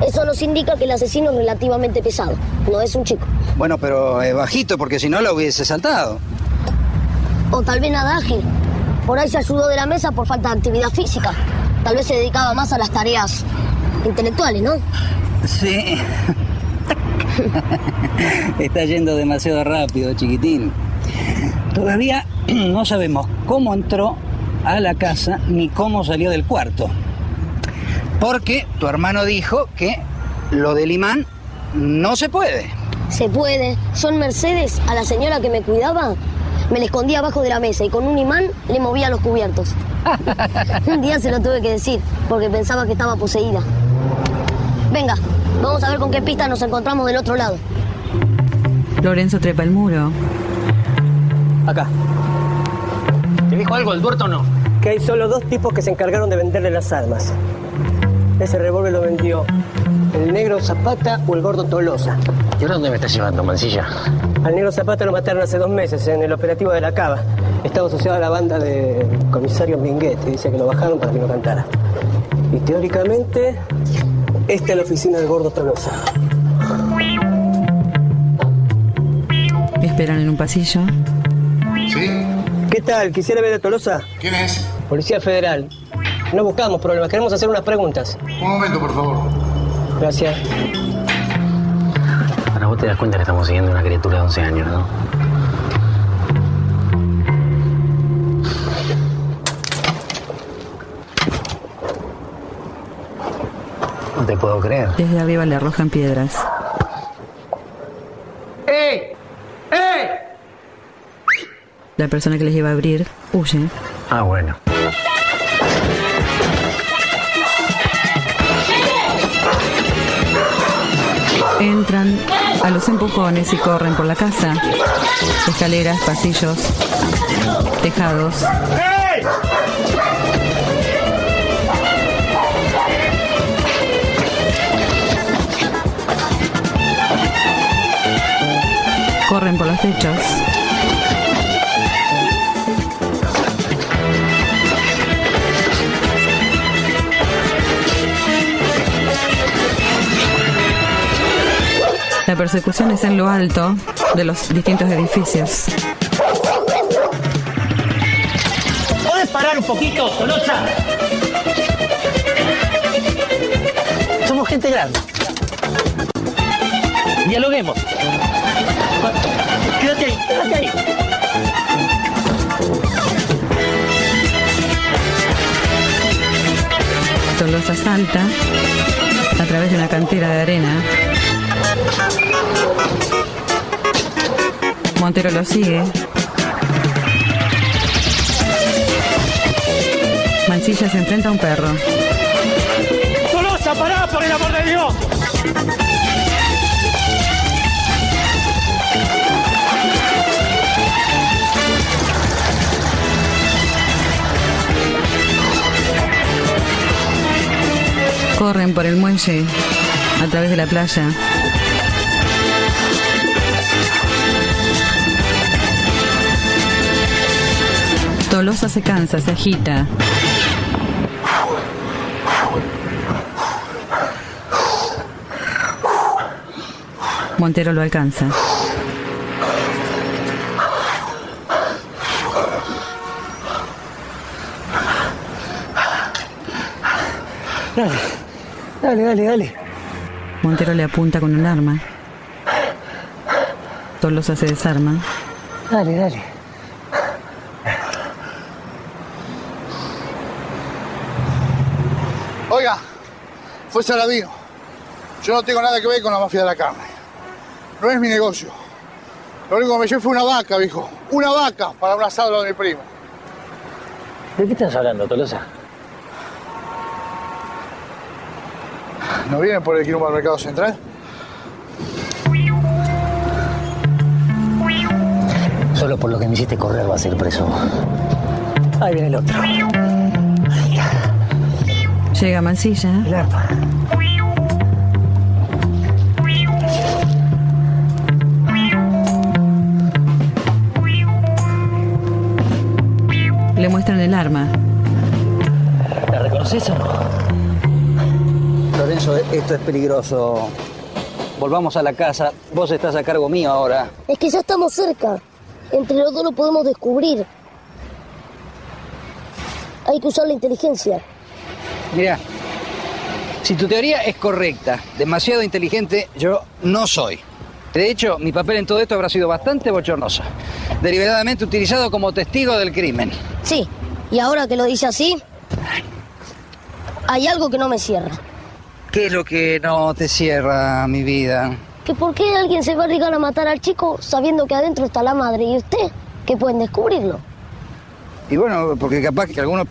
Eso nos indica que el asesino es relativamente pesado, no es un chico. Bueno, pero es bajito porque si no lo hubiese saltado. O tal vez nada ágil. Por ahí se ayudó de la mesa por falta de actividad física. Tal vez se dedicaba más a las tareas intelectuales, ¿no? Sí. Está yendo demasiado rápido, chiquitín. Todavía no sabemos cómo entró a la casa ni cómo salió del cuarto. Porque tu hermano dijo que lo del imán no se puede. Se puede. Yo en Mercedes, a la señora que me cuidaba, me la escondía abajo de la mesa y con un imán le movía los cubiertos. un día se lo tuve que decir, porque pensaba que estaba poseída. Venga, vamos a ver con qué pista nos encontramos del otro lado. Lorenzo trepa el muro. Acá. ¿Te dijo algo el tuerto o no? Que hay solo dos tipos que se encargaron de venderle las armas. Ese revólver lo vendió el negro Zapata o el gordo Tolosa. ¿Y ahora dónde me estás llevando, Mancilla? Al negro Zapata lo mataron hace dos meses en el operativo de la Cava. Estaba asociado a la banda de comisario Minguete. Dice que lo bajaron para que no cantara. Y teóricamente, esta es la oficina del gordo Tolosa. Esperan en un pasillo. ¿Sí? ¿Qué tal? ¿Quisiera ver a Tolosa? ¿Quién es? Policía Federal. No buscamos problemas, queremos hacer unas preguntas. Un momento, por favor. Gracias. Vos te das cuenta que estamos siguiendo una criatura de 11 años, ¿no? No te puedo creer. Desde arriba le arrojan piedras. ¡Ey! ¡Ey! La persona que les iba a abrir huye. Ah, bueno. Entran a los empujones y corren por la casa. Escaleras, pasillos, tejados. Corren por los techos. La persecución es en lo alto de los distintos edificios. ¿Puedes parar un poquito, Tolosa? Somos gente grande. Dialoguemos. Quédate ahí, quédate ahí. Tolosa salta a través de una cantera de arena. Montero lo sigue. Mancilla se enfrenta a un perro. ¡Tolosa, pará, por el amor de Dios! Corren por el muelle a través de la playa. Tolosa se cansa, se agita. Montero lo alcanza. Dale, dale, dale, dale. Montero le apunta con un arma. Tolosa se desarma. Dale, dale. Oiga, fue Saladino. Yo no tengo nada que ver con la mafia de la carne. No es mi negocio. Lo único que me llevé fue una vaca, viejo. Una vaca para un asado de mi primo. ¿De qué estás hablando, Tolosa? ¿No vienen por el quilombo al mercado central? Solo por lo que me hiciste correr va a ser preso. Ahí viene el otro. Llega Mancilla. Le muestran el arma. ¿La reconoces o no? Lorenzo, esto es peligroso. Volvamos a la casa. Vos estás a cargo mío ahora. Es que ya estamos cerca. Entre los dos lo podemos descubrir. Hay que usar la inteligencia. Mira, si tu teoría es correcta, demasiado inteligente, yo no soy. De hecho, mi papel en todo esto habrá sido bastante bochornoso. Deliberadamente utilizado como testigo del crimen. Sí, y ahora que lo dice así, hay algo que no me cierra. ¿Qué es lo que no te cierra, mi vida? ¿Que por qué alguien se va a arriesgar a matar al chico sabiendo que adentro está la madre y usted? Que pueden descubrirlo. Y bueno, porque capaz que alguno...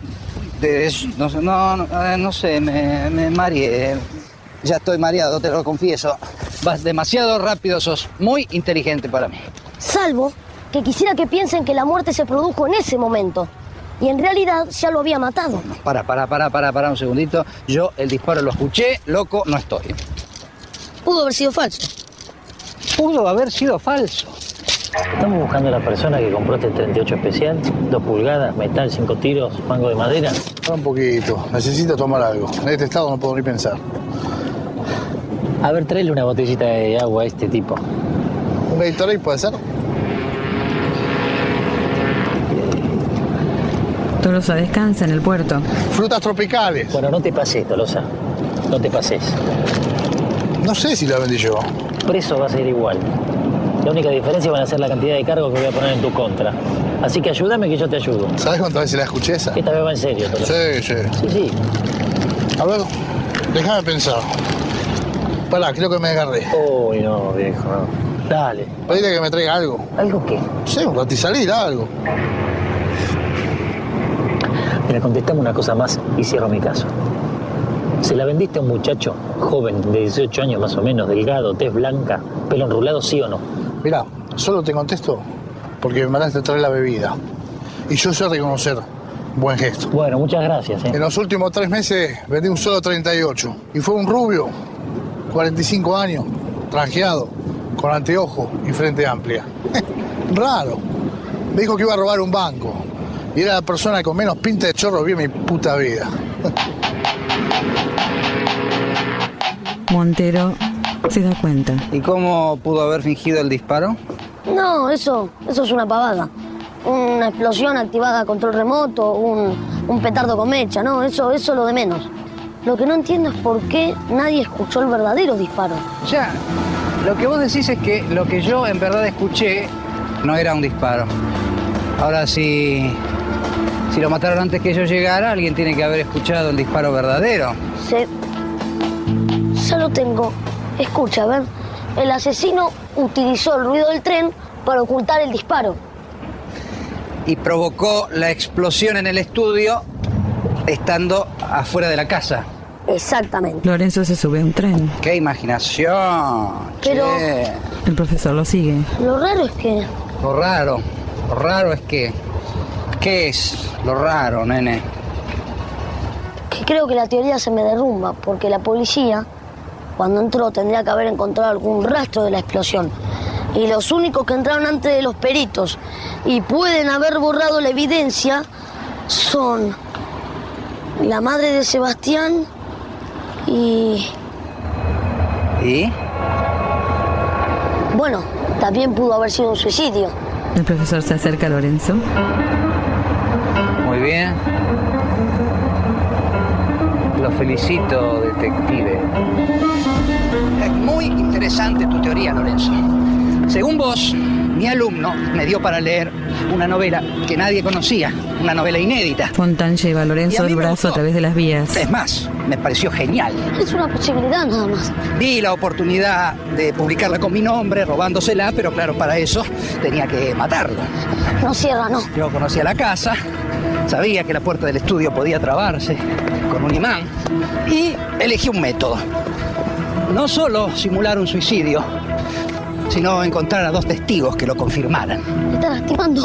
no, sé, no, no, no sé, me, me mareé. Ya estoy mareado, te lo confieso. Vas demasiado rápido, sos muy inteligente para mí. Salvo que quisiera que piensen que la muerte se produjo en ese momento. Y en realidad ya lo había matado. Para, para, para, para, para un segundito. Yo el disparo lo escuché, loco, no estoy. Pudo haber sido falso. Pudo haber sido falso. Estamos buscando a la persona que compró este 38 especial, 2 pulgadas, metal, 5 tiros, mango de madera. Un poquito. Necesito tomar algo. En este estado no puedo ni pensar. A ver, tráele una botellita de agua a este tipo. ¿Un Gatorade puede ser? Tolosa descansa en el puerto. Frutas tropicales. Bueno, no te pases, Tolosa. No te pases. No sé si la vendí yo. Preso va a ser igual. La única diferencia van a ser la cantidad de cargos que voy a poner en tu contra. Así que ayúdame que yo te ayudo. ¿Sabes cuántas veces la escuché esa? Esta vez va en serio, Tolosa. Sí, sí. Sí, sí. A ver, déjame pensar. Pará, creo que me agarré. Uy, no, viejo, no. Dale. Pedile que me traiga algo. ¿Algo qué? Sé, un ratisalir, algo. Mira, contestame una cosa más y cierro mi caso. ¿Se la vendiste a un muchacho joven de 18 años más o menos, delgado, tez blanca, pelo enrulado, sí o no? Mirá, solo te contesto porque me mandaste a traer la bebida. Y yo sé reconocer buen gesto. Bueno, muchas gracias. ¿eh? En los últimos tres meses vendí un solo 38. Y fue un rubio, 45 años, trajeado, con anteojo y frente amplia. Raro. Me dijo que iba a robar un banco. Y era la persona con menos pinta de chorro vi en mi puta vida. Montero se da cuenta. ¿Y cómo pudo haber fingido el disparo? No, eso, eso es una pavada. Una explosión activada a control remoto, un, un petardo con mecha, no, eso, eso es lo de menos. Lo que no entiendo es por qué nadie escuchó el verdadero disparo. Ya, lo que vos decís es que lo que yo en verdad escuché no era un disparo. Ahora si, si lo mataron antes que yo llegara, alguien tiene que haber escuchado el disparo verdadero. Se... Ya lo tengo. Escucha, ven. El asesino utilizó el ruido del tren para ocultar el disparo. Y provocó la explosión en el estudio estando afuera de la casa. Exactamente. Lorenzo se sube a un tren. ¡Qué imaginación! Pero- che. El profesor lo sigue. Lo raro es que Lo raro, lo raro es que... ¿Qué es lo raro, nene? que creo que la teoría se me derrumba, porque la policía, cuando entró, tendría que haber encontrado algún rastro de la explosión. Y los únicos que entraron antes de los peritos y pueden haber borrado la evidencia son la madre de Sebastián y, ¿Y? bueno, también pudo haber sido un suicidio. El profesor se acerca a Lorenzo. Muy bien. Lo felicito, detective. Es muy interesante tu teoría, Lorenzo. Según vos, mi alumno me dio para leer una novela que nadie conocía, una novela inédita. Fontán lleva a Lorenzo a mí el me brazo a través de las vías. Es más, me pareció genial. Es una posibilidad nada más. Vi la oportunidad de publicarla con mi nombre, robándosela, pero claro, para eso tenía que matarlo. No cierra, no. Yo conocía la casa, sabía que la puerta del estudio podía trabarse con un imán y elegí un método. no solo simular un suicidio, sino encontrar a dos testigos que lo confirmaran. Me está lastimando.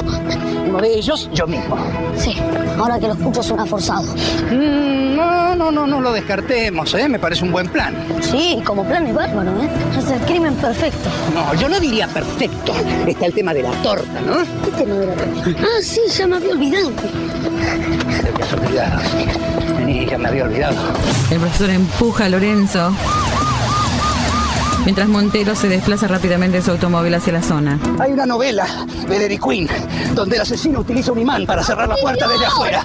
Uno de ellos, yo mismo. Sí, ahora que lo escucho suena forzado. Mm, no, no, no, no lo descartemos, ¿eh? Me parece un buen plan. Sí, como plan es bárbaro, ¿eh? Es el crimen perfecto. No, yo no diría perfecto. Está el tema de la torta, ¿no? ¿Qué tema de la torta? Ah, sí, ya me había olvidado. Te habías olvidado. Ya me había olvidado. El profesor empuja a Lorenzo mientras Montero se desplaza rápidamente en su automóvil hacia la zona. Hay una novela de Larry Quinn donde el asesino utiliza un imán para cerrar la puerta desde afuera.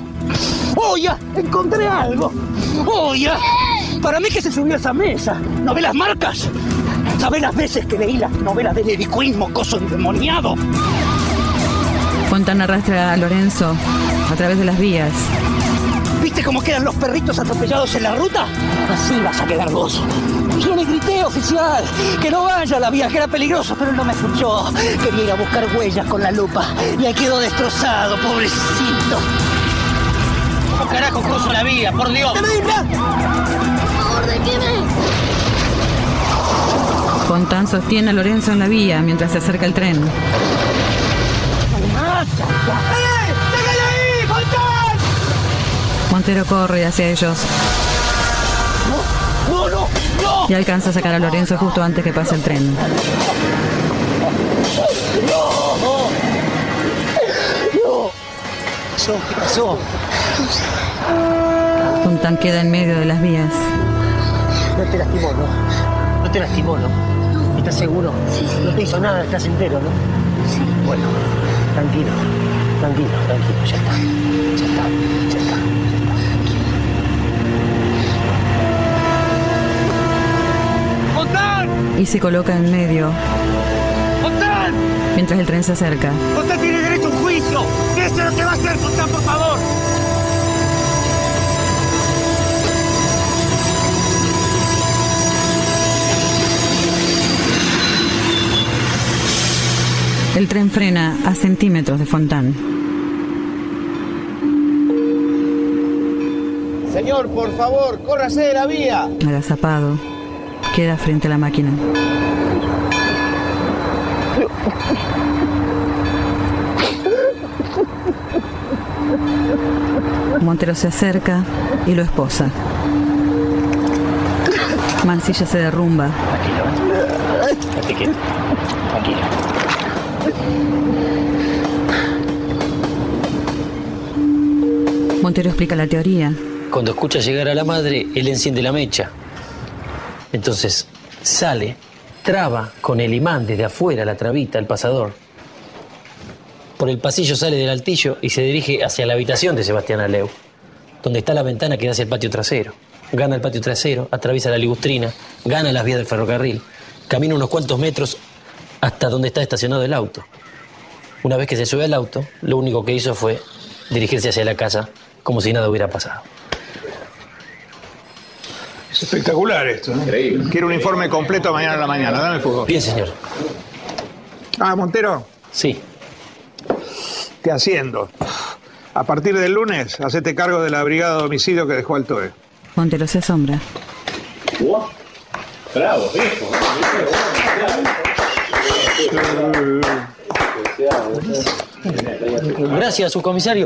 ¡Oh, ya! ¡Encontré algo! ¡Oh, ya! Para mí que se subió a esa mesa. ¿Novelas marcas? ¿Sabés las veces que leí las novelas de Larry Quinn, mocoso endemoniado? Fontana arrastra a Lorenzo a través de las vías. ¿Viste cómo quedan los perritos atropellados en la ruta? Así vas a quedar vos. Yo le grité, oficial, que no vaya a la vía, que era peligroso, pero él no me escuchó. Quería ir a buscar huellas con la lupa y ahí quedó destrozado, pobrecito. ¿Cómo carajo cruzo la vía, por Dios? Por favor, déjeme. Fontán sostiene a Lorenzo en la vía mientras se acerca el tren. ahí, Fontán! Montero corre hacia ellos ¡No, no, no! y alcanza a sacar a Lorenzo justo antes que pase el tren. ¡No! ¡No! ¿Qué pasó? ¿Qué pasó? Fontán queda en medio de las vías. No te lastimó, ¿no? No te lastimó, ¿no? ¿Estás seguro? Sí, sí. No te hizo nada, estás entero, ¿no? Sí. Bueno, tranquilo, tranquilo, tranquilo, ya está. Ya está, Y se coloca en medio ¡Fontán! mientras el tren se acerca. ¡Fontán tiene derecho a un juicio! ¡Eso es lo que va a hacer, Fontán, por favor! El tren frena a centímetros de Fontán. Señor, por favor, córrase de la vía. Agazapado, queda frente a la máquina. Montero se acerca y lo esposa. Mancilla se derrumba. Que, tranquilo. Montero explica la teoría. Cuando escucha llegar a la madre, él enciende la mecha. Entonces sale, traba con el imán desde afuera la trabita, el pasador. Por el pasillo sale del altillo y se dirige hacia la habitación de Sebastián Aleu, donde está la ventana que da hacia el patio trasero. Gana el patio trasero, atraviesa la ligustrina, gana las vías del ferrocarril, camina unos cuantos metros hasta donde está estacionado el auto. Una vez que se sube al auto, lo único que hizo fue dirigirse hacia la casa como si nada hubiera pasado. Es espectacular esto. ¿no? Quiero un informe completo mañana a la mañana. Dame el fútbol. Bien, señor. Ah, Montero. Sí. ¿Qué haciendo? A partir del lunes, hacete cargo de la brigada de homicidio que dejó Altoe. Montero se asombra. Bravo, viejo. Gracias, subcomisario.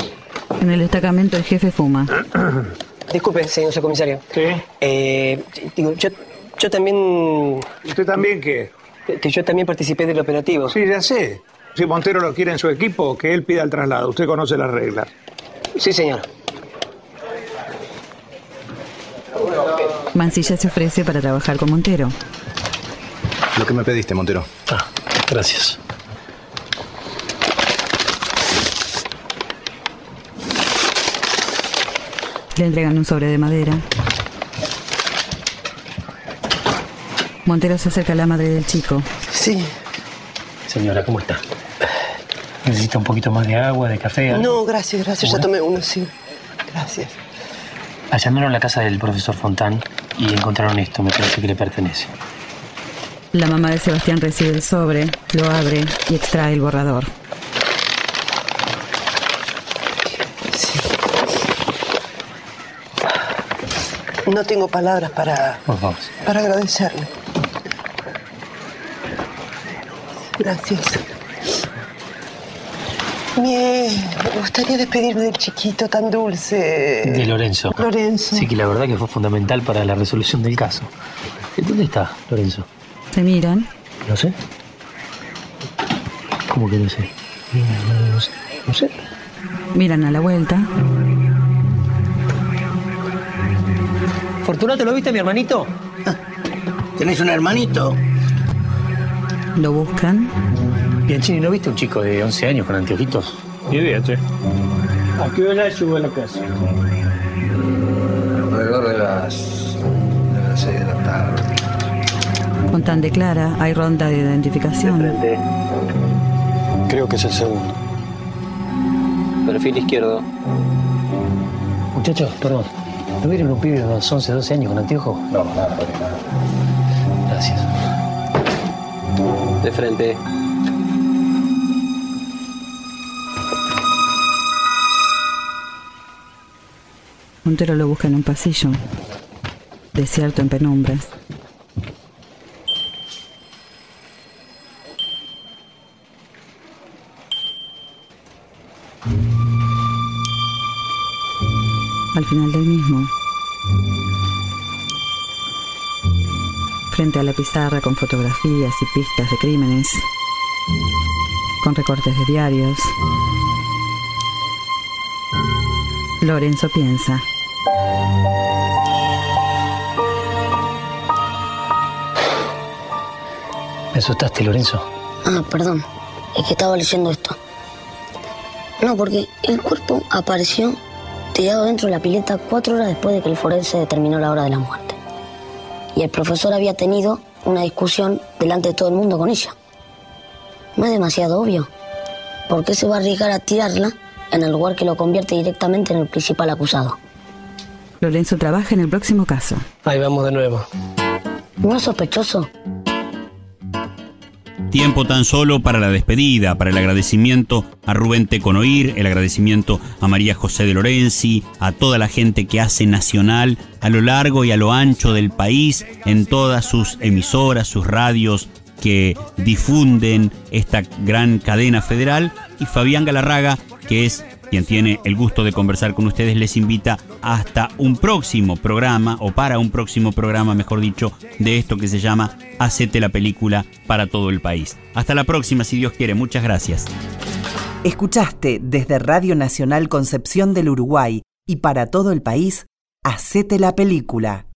En el destacamento el jefe fuma. Disculpe, señor subcomisario. Sí. Eh, digo, yo, yo también. ¿Usted también qué? Que yo también participé del operativo. Sí, ya sé. Si Montero lo quiere en su equipo, que él pida el traslado. Usted conoce las reglas. Sí, señor. Mancilla se ofrece para trabajar con Montero. Lo que me pediste, Montero. Ah, gracias. Le entregan un sobre de madera. Montero se acerca a la madre del chico. Sí. Señora, ¿cómo está? ¿Necesita un poquito más de agua, de café? algo? No, gracias, gracias. Ya tomé uno, sí. Gracias. Allanaron la casa del profesor Fontán y encontraron esto, me parece que le pertenece. La mamá de Sebastián recibe el sobre, lo abre y extrae el borrador. No tengo palabras para, para agradecerle. Gracias. Me gustaría despedirme del chiquito tan dulce. De Lorenzo. Lorenzo. Sí, que la verdad que fue fundamental para la resolución del caso. ¿Dónde está Lorenzo? Se miran. No sé. ¿Cómo que no sé? No, no sé. No sé. Miran a la vuelta. Fortunato, ¿lo viste, mi hermanito? ¿Tenés un hermanito? Lo buscan. Bianchini, ¿no viste un chico de 11 años con anteojitos? Olvídate. ¿A qué hora llegó a la casa? Alrededor de las, de las 6 de la tarde. Con tan de clara, hay ronda de identificación. Creo que es el segundo. Perfil izquierdo. Muchachos, perdón. ¿No vieron un pibe de unos 11, 12 años con anteojos? No, nada, nada. Gracias. De frente. Montero lo busca en un pasillo, desierto en penumbras. Al final del mismo, frente a la pizarra con fotografías y pistas de crímenes, con recortes de diarios, Lorenzo piensa. ¿Me asustaste, Lorenzo? Ah, perdón. Es que estaba leyendo esto. No, porque el cuerpo apareció tirado dentro de la pileta cuatro horas después de que el forense determinó la hora de la muerte. Y el profesor había tenido una discusión delante de todo el mundo con ella. No es demasiado obvio. ¿Por qué se va a arriesgar a tirarla en el lugar que lo convierte directamente en el principal acusado? Lorenzo trabaja en el próximo caso. Ahí vamos de nuevo. ¿No es sospechoso? Tiempo tan solo para la despedida, para el agradecimiento a Rubén Teconoir, el agradecimiento a María José de Lorenzi, a toda la gente que hace Nacional a lo largo y a lo ancho del país, en todas sus emisoras, sus radios que difunden esta gran cadena federal, y Fabián Galarraga, que es quien tiene el gusto de conversar con ustedes, les invita hasta un próximo programa, o para un próximo programa, mejor dicho, de esto que se llama Hacete la película para todo el país. Hasta la próxima, si Dios quiere. Muchas gracias. Escuchaste desde Radio Nacional Concepción del Uruguay y para todo el país, Hacete la película.